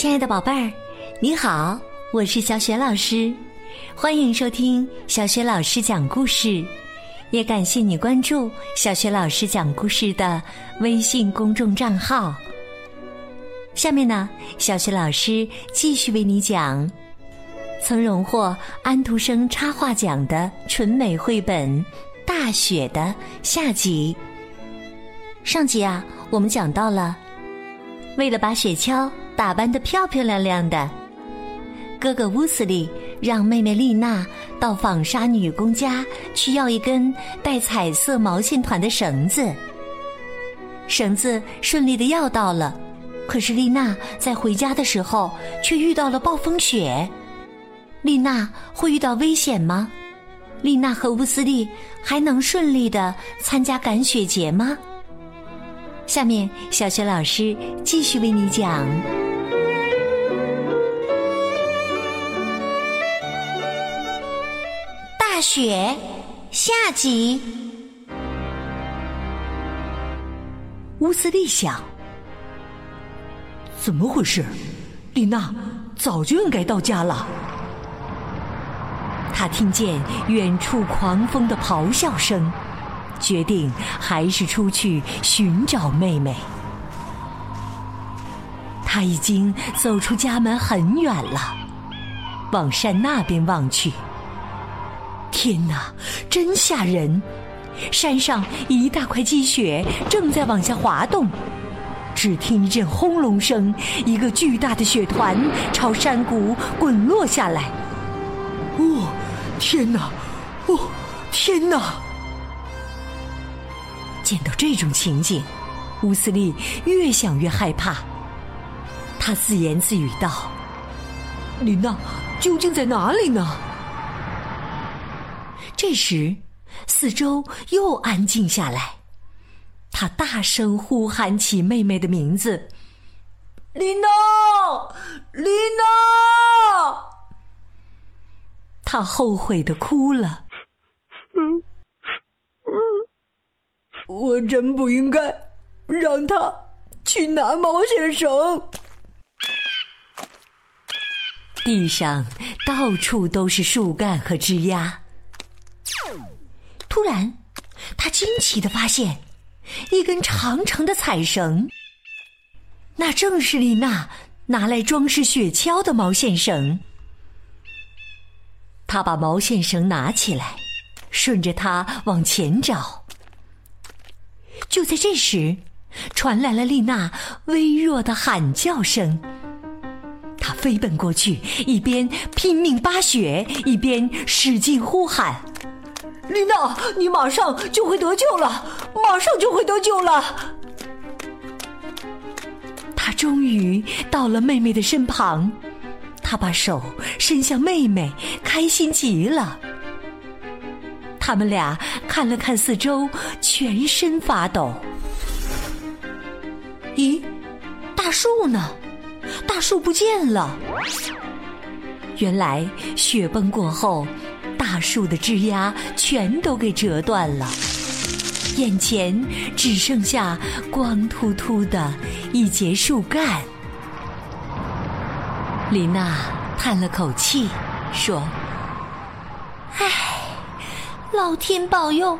亲爱的宝贝儿，你好，我是小雪老师，欢迎收听小雪老师讲故事，也感谢你关注小雪老师讲故事的微信公众账号。下面呢，小雪老师继续为你讲曾荣获安徒生插画奖的纯美绘本《大雪》的下集。上集啊，我们讲到了，为了把雪橇打扮得漂漂亮亮的，哥哥乌斯利让妹妹丽娜到纺纱女工家去要一根带彩色毛线团的绳子。绳子顺利的要到了，可是丽娜在回家的时候却遇到了暴风雪。丽娜会遇到危险吗？丽娜和乌斯利还能顺利的参加赶雪节吗？下面，小雪老师继续为你讲《大雪》下集。乌斯利想：怎么回事？丽娜早就应该到家了。他听见远处狂风的咆哮声。决定还是出去寻找妹妹。他已经走出家门很远了，往山那边望去。天哪，真吓人！山上一大块积雪正在往下滑动。只听一阵轰隆声，一个巨大的雪团朝山谷滚落下来。哦，天哪！哦，天哪！见到这种情景，乌斯利越想越害怕。他自言自语道：“琳娜究竟在哪里呢？”这时，四周又安静下来。他大声呼喊起妹妹的名字：“琳娜，琳娜！”他后悔的哭了。嗯我真不应该让他去拿毛线绳。地上到处都是树干和枝丫。突然，他惊奇的发现一根长长的彩绳，那正是丽娜拿来装饰雪橇的毛线绳。他把毛线绳拿起来，顺着它往前找。就在这时，传来了丽娜微弱的喊叫声。她飞奔过去，一边拼命扒雪，一边使劲呼喊：“丽娜，你马上就会得救了，马上就会得救了！”他终于到了妹妹的身旁，他把手伸向妹妹，开心极了。他们俩看了看四周，全身发抖。咦，大树呢？大树不见了。原来雪崩过后，大树的枝丫全都给折断了，眼前只剩下光秃秃的一截树干。丽娜叹了口气，说：“唉。”老天保佑，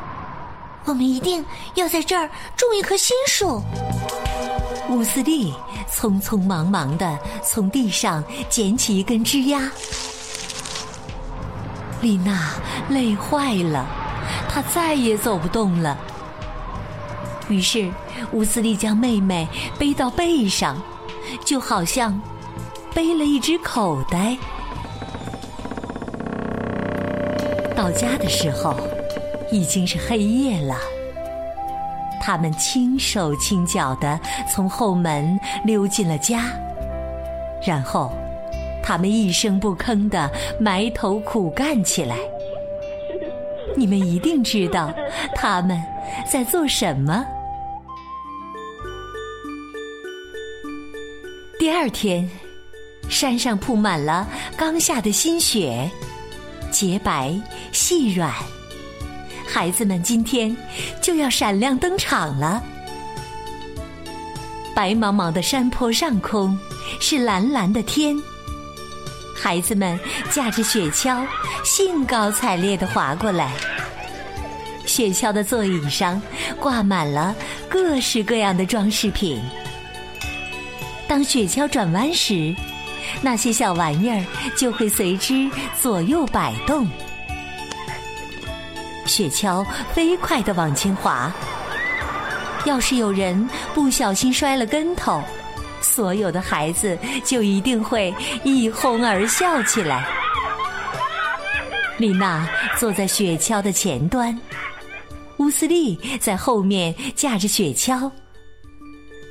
我们一定要在这儿种一棵新树。乌斯利匆匆忙忙的从地上捡起一根枝丫。丽娜累坏了，她再也走不动了。于是乌斯利将妹妹背到背上，就好像背了一只口袋。到家的时候，已经是黑夜了。他们轻手轻脚的从后门溜进了家，然后他们一声不吭的埋头苦干起来。你们一定知道他们在做什么。第二天，山上铺满了刚下的新雪。洁白细软，孩子们今天就要闪亮登场了。白茫茫的山坡上空，是蓝蓝的天。孩子们驾着雪橇，兴高采烈地滑过来。雪橇的座椅上挂满了各式各样的装饰品。当雪橇转弯时，那些小玩意儿就会随之左右摆动。雪橇飞快地往前滑。要是有人不小心摔了跟头，所有的孩子就一定会一哄而笑起来。丽娜坐在雪橇的前端，乌斯利在后面驾着雪橇。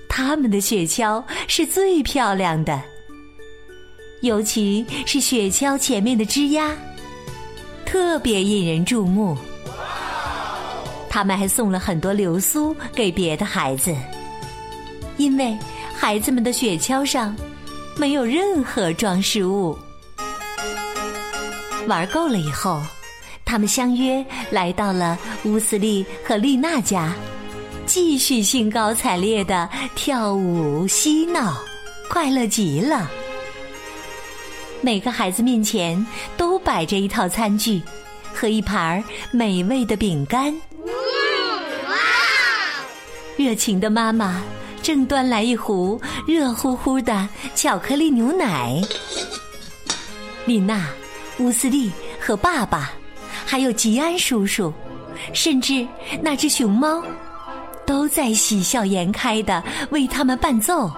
他们的雪橇是最漂亮的，尤其是雪橇前面的枝丫，特别引人注目。他们还送了很多流苏给别的孩子，因为孩子们的雪橇上没有任何装饰物。玩够了以后，他们相约来到了乌斯利和丽娜家，继续兴高采烈的跳舞嬉闹，快乐极了。每个孩子面前都摆着一套餐具和一盘美味的饼干。哇热情的妈妈正端来一壶热乎乎的巧克力牛奶。丽娜、乌斯利和爸爸，还有吉安叔叔，甚至那只熊猫，都在喜笑颜开的为他们伴奏，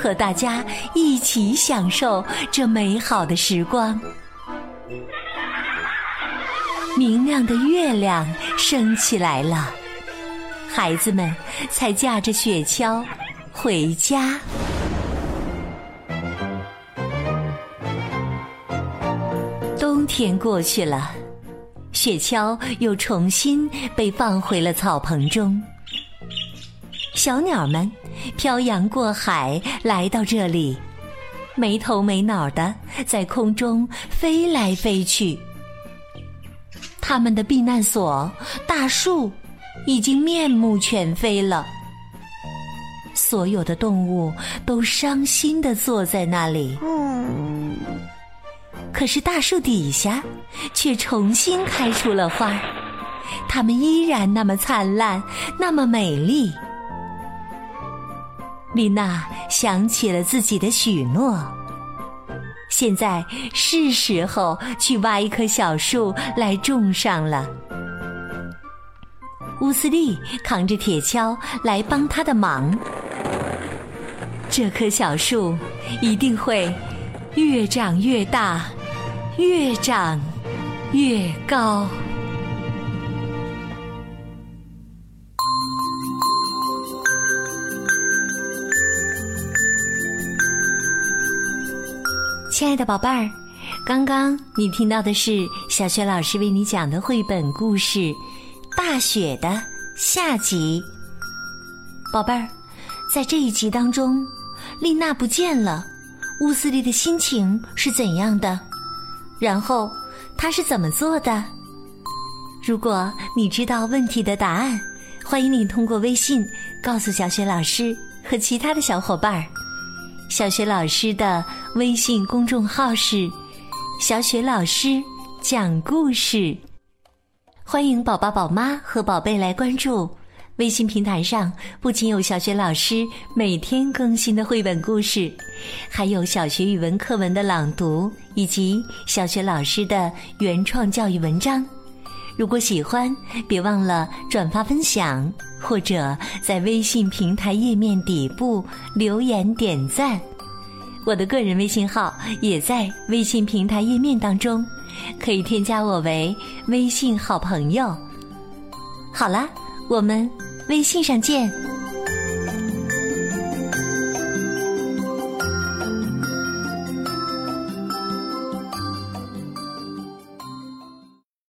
和大家一起享受这美好的时光。明亮的月亮升起来了。孩子们才驾着雪橇回家。冬天过去了，雪橇又重新被放回了草棚中。小鸟们漂洋过海来到这里，没头没脑的在空中飞来飞去。他们的避难所——大树。已经面目全非了，所有的动物都伤心的坐在那里。可是大树底下却重新开出了花，它们依然那么灿烂，那么美丽。丽娜想起了自己的许诺，现在是时候去挖一棵小树来种上了。乌斯利扛着铁锹来帮他的忙，这棵小树一定会越长越大，越长越高。亲爱的宝贝儿，刚刚你听到的是小雪老师为你讲的绘本故事。大雪的下集，宝贝儿，在这一集当中，丽娜不见了，乌斯利的心情是怎样的？然后他是怎么做的？如果你知道问题的答案，欢迎你通过微信告诉小雪老师和其他的小伙伴儿。小雪老师的微信公众号是“小雪老师讲故事”。欢迎宝宝、宝妈和宝贝来关注微信平台上，不仅有小学老师每天更新的绘本故事，还有小学语文课文的朗读以及小学老师的原创教育文章。如果喜欢，别忘了转发分享，或者在微信平台页面底部留言点赞。我的个人微信号也在微信平台页面当中。可以添加我为微信好朋友。好了，我们微信上见。